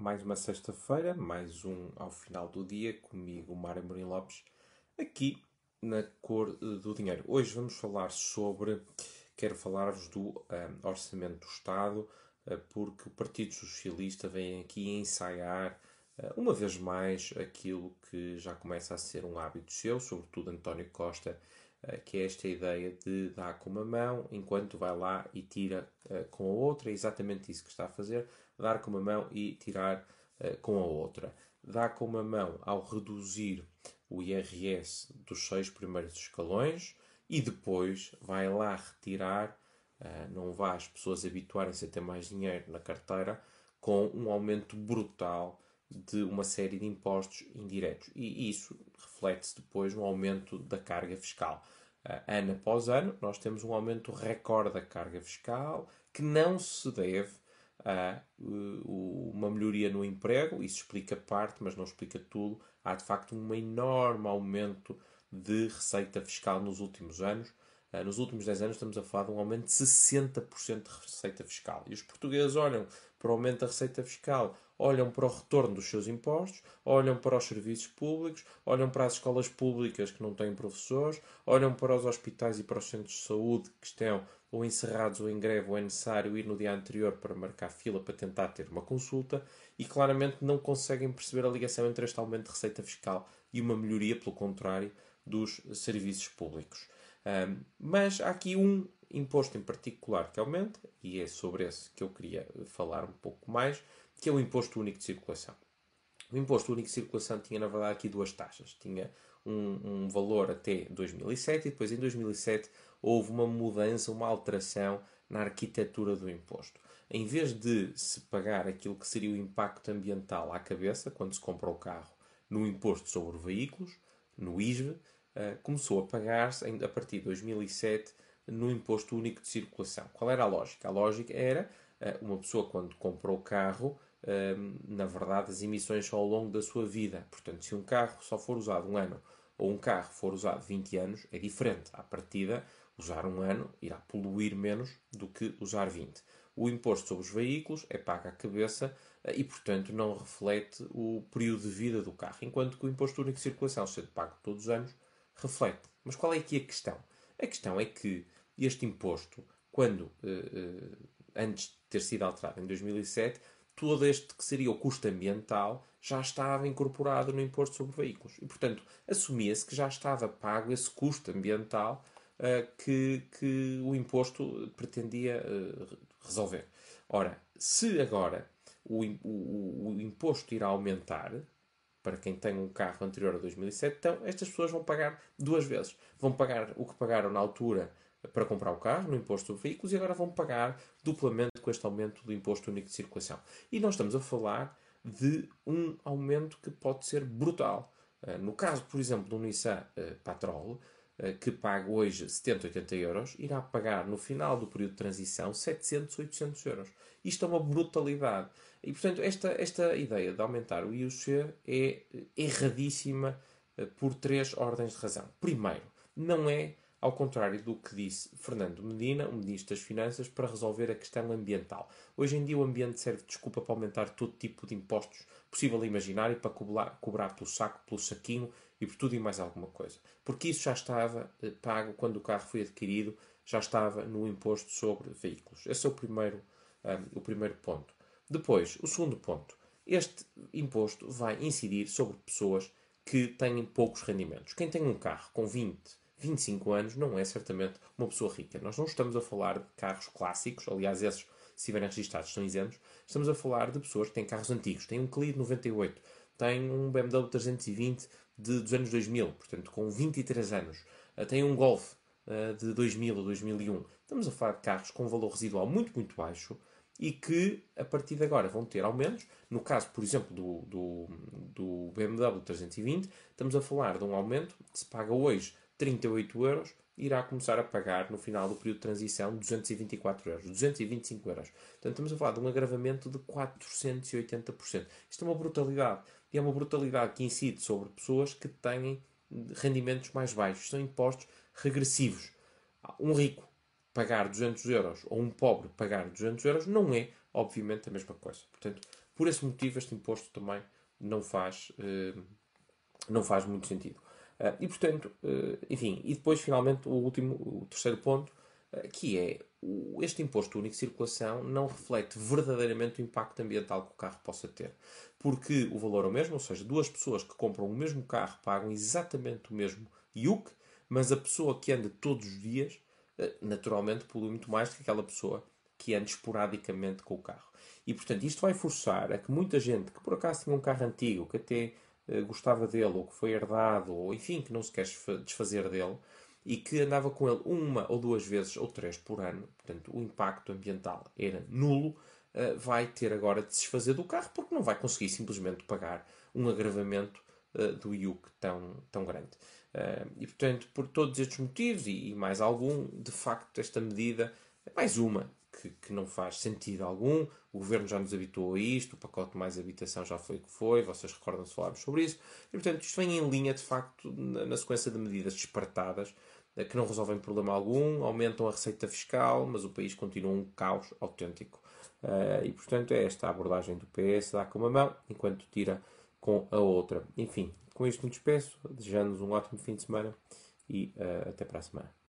mais uma sexta-feira, mais um ao final do dia, comigo, Mário Mourinho Lopes, aqui na Cor do Dinheiro. Hoje vamos falar sobre, quero falar-vos do um, Orçamento do Estado, uh, porque o Partido Socialista vem aqui ensaiar, uma vez mais, aquilo que já começa a ser um hábito seu, sobretudo António Costa, que é esta ideia de dar com uma mão, enquanto vai lá e tira com a outra, é exatamente isso que está a fazer, dar com uma mão e tirar uh, com a outra. Dá com uma mão ao reduzir o IRS dos seis primeiros escalões e depois vai lá retirar, uh, não vá as pessoas habituarem-se a ter mais dinheiro na carteira, com um aumento brutal de uma série de impostos indiretos. E isso reflete-se depois no aumento da carga fiscal. Uh, ano após ano, nós temos um aumento recorde da carga fiscal que não se deve há uh, uma melhoria no emprego, isso explica parte, mas não explica tudo. Há de facto um enorme aumento de receita fiscal nos últimos anos. Uh, nos últimos 10 anos estamos a falar de um aumento de 60% de receita fiscal. E os portugueses olham para o aumento da receita fiscal, olham para o retorno dos seus impostos, olham para os serviços públicos, olham para as escolas públicas que não têm professores, olham para os hospitais e para os centros de saúde que estão ou encerrados ou em greve ou é necessário ir no dia anterior para marcar fila para tentar ter uma consulta e claramente não conseguem perceber a ligação entre este aumento de receita fiscal e uma melhoria, pelo contrário, dos serviços públicos. Um, mas há aqui um imposto em particular que aumenta, e é sobre esse que eu queria falar um pouco mais, que é o Imposto Único de Circulação. O Imposto Único de Circulação tinha, na verdade, aqui duas taxas. Tinha um, um valor até 2007 e depois, em 2007, houve uma mudança, uma alteração na arquitetura do imposto. Em vez de se pagar aquilo que seria o impacto ambiental à cabeça, quando se compra o carro, no imposto sobre veículos, no ISV, eh, começou a pagar-se, a partir de 2007, no imposto único de circulação. Qual era a lógica? A lógica era eh, uma pessoa, quando comprou o carro, Ehm, na verdade, as emissões são ao longo da sua vida. Portanto, se um carro só for usado um ano ou um carro for usado 20 anos, é diferente. À partida, usar um ano irá poluir menos do que usar 20. O imposto sobre os veículos é pago à cabeça eh, e, portanto, não reflete o período de vida do carro, enquanto que o imposto único de circulação, sendo pago todos os anos, reflete. Mas qual é aqui a questão? A questão é que este imposto, quando eh, eh, antes de ter sido alterado em 2007, todo este que seria o custo ambiental já estava incorporado no imposto sobre veículos. E, portanto, assumia-se que já estava pago esse custo ambiental uh, que, que o imposto pretendia resolver. Ora, se agora o, o, o, imposto irá aumentar, para quem tem um carro anterior a 2007, então estas pessoas vão pagar duas vezes. Vão pagar o que pagaram na altura para comprar o carro, no imposto sobre veículos, e agora vão pagar duplamente com este aumento do imposto único de circulação. E nós estamos a falar de um aumento que pode ser brutal. Eh, no caso, por exemplo, do Nissan eh, Patrol, que paga hoje 70, 80 euros, irá pagar no final do período de transição 700, 800 euros. Isto é uma brutalidade. E, portanto, esta, esta ideia de aumentar o IUC é erradíssima por três ordens de razão. Primeiro, não é ao contrário do que disse Fernando Medina, o Ministro das Finanças, para resolver a questão ambiental. Hoje em dia o ambiente serve de desculpa para aumentar todo tipo de impostos possível e imaginário para cobrar, cobrar pelo saco, pelo saquinho e por tudo e mais alguma coisa. Porque isso já estava eh, pago quando o carro foi adquirido, já estava no imposto sobre veículos. Esse é o primeiro, um, o primeiro ponto. Depois, o segundo ponto. Este imposto vai incidir sobre pessoas que têm poucos rendimentos. Quem tem um carro com 20 25 anos não é certamente uma pessoa rica. Nós não estamos a falar de carros clássicos, aliás, esses, se estiverem registados, são isentos. Estamos a falar de pessoas que têm carros antigos. Têm um Clio de 98, têm um BMW 320 de, dos anos 2000, portanto, com 23 anos. Uh, têm um Golf uh, de 2000 ou 2001. Estamos a falar de carros com um valor residual muito, muito baixo e que, a partir de agora, vão ter aumentos. No caso, por exemplo, do, do, do BMW 320, estamos a falar de um aumento que se paga hoje 38 euros, irá começar a pagar no final do período de transição 224 euros, 225 euros. Portanto, estamos a falar de um agravamento de 480%. Isto é uma brutalidade. E é uma brutalidade que incide sobre pessoas que têm rendimentos mais baixos. São impostos regressivos. Um rico pagar 200 euros ou um pobre pagar 200 euros não é, obviamente, a mesma coisa. Portanto, Por esse motivo, este imposto também não faz, não faz muito sentido. E portanto, enfim, e depois finalmente o último, o terceiro ponto, que é este imposto único de circulação não reflete verdadeiramente o impacto ambiental que o carro possa ter. Porque o valor é o mesmo, ou seja, duas pessoas que compram o mesmo carro pagam exatamente o mesmo IUC, mas a pessoa que anda todos os dias, eh, naturalmente, polui muito mais do que aquela pessoa que anda esporadicamente com o carro. E, portanto, isto vai forçar a que muita gente que por acaso tinha um carro antigo, que até gostava dele, ou que foi herdado, ou enfim, que não se quer desfazer dele, e que andava com ele uma ou duas vezes ou três por ano, portanto o impacto ambiental era nulo, uh, vai ter agora de se desfazer do carro porque não vai conseguir simplesmente pagar um agravamento uh, do IUC tão, tão grande. E portanto, por todos estes motivos e, mais algum, de facto, esta medida é mais uma que, que, não faz sentido algum. O governo já nos habituou a isto, o pacote mais habitação já foi o que foi, vocês recordam-se falarmos sobre isso. E portanto, isto vem em linha, de facto, na, na sequência de medidas disparatadas eh, que não resolvem problema algum, aumentam a receita fiscal, mas o país continua um caos autêntico. Uh, e portanto é esta a abordagem do PS, dá com uma mão enquanto tira com a outra. Enfim, com isto me despeço, desejando-nos um ótimo fim de semana e uh, até para a semana.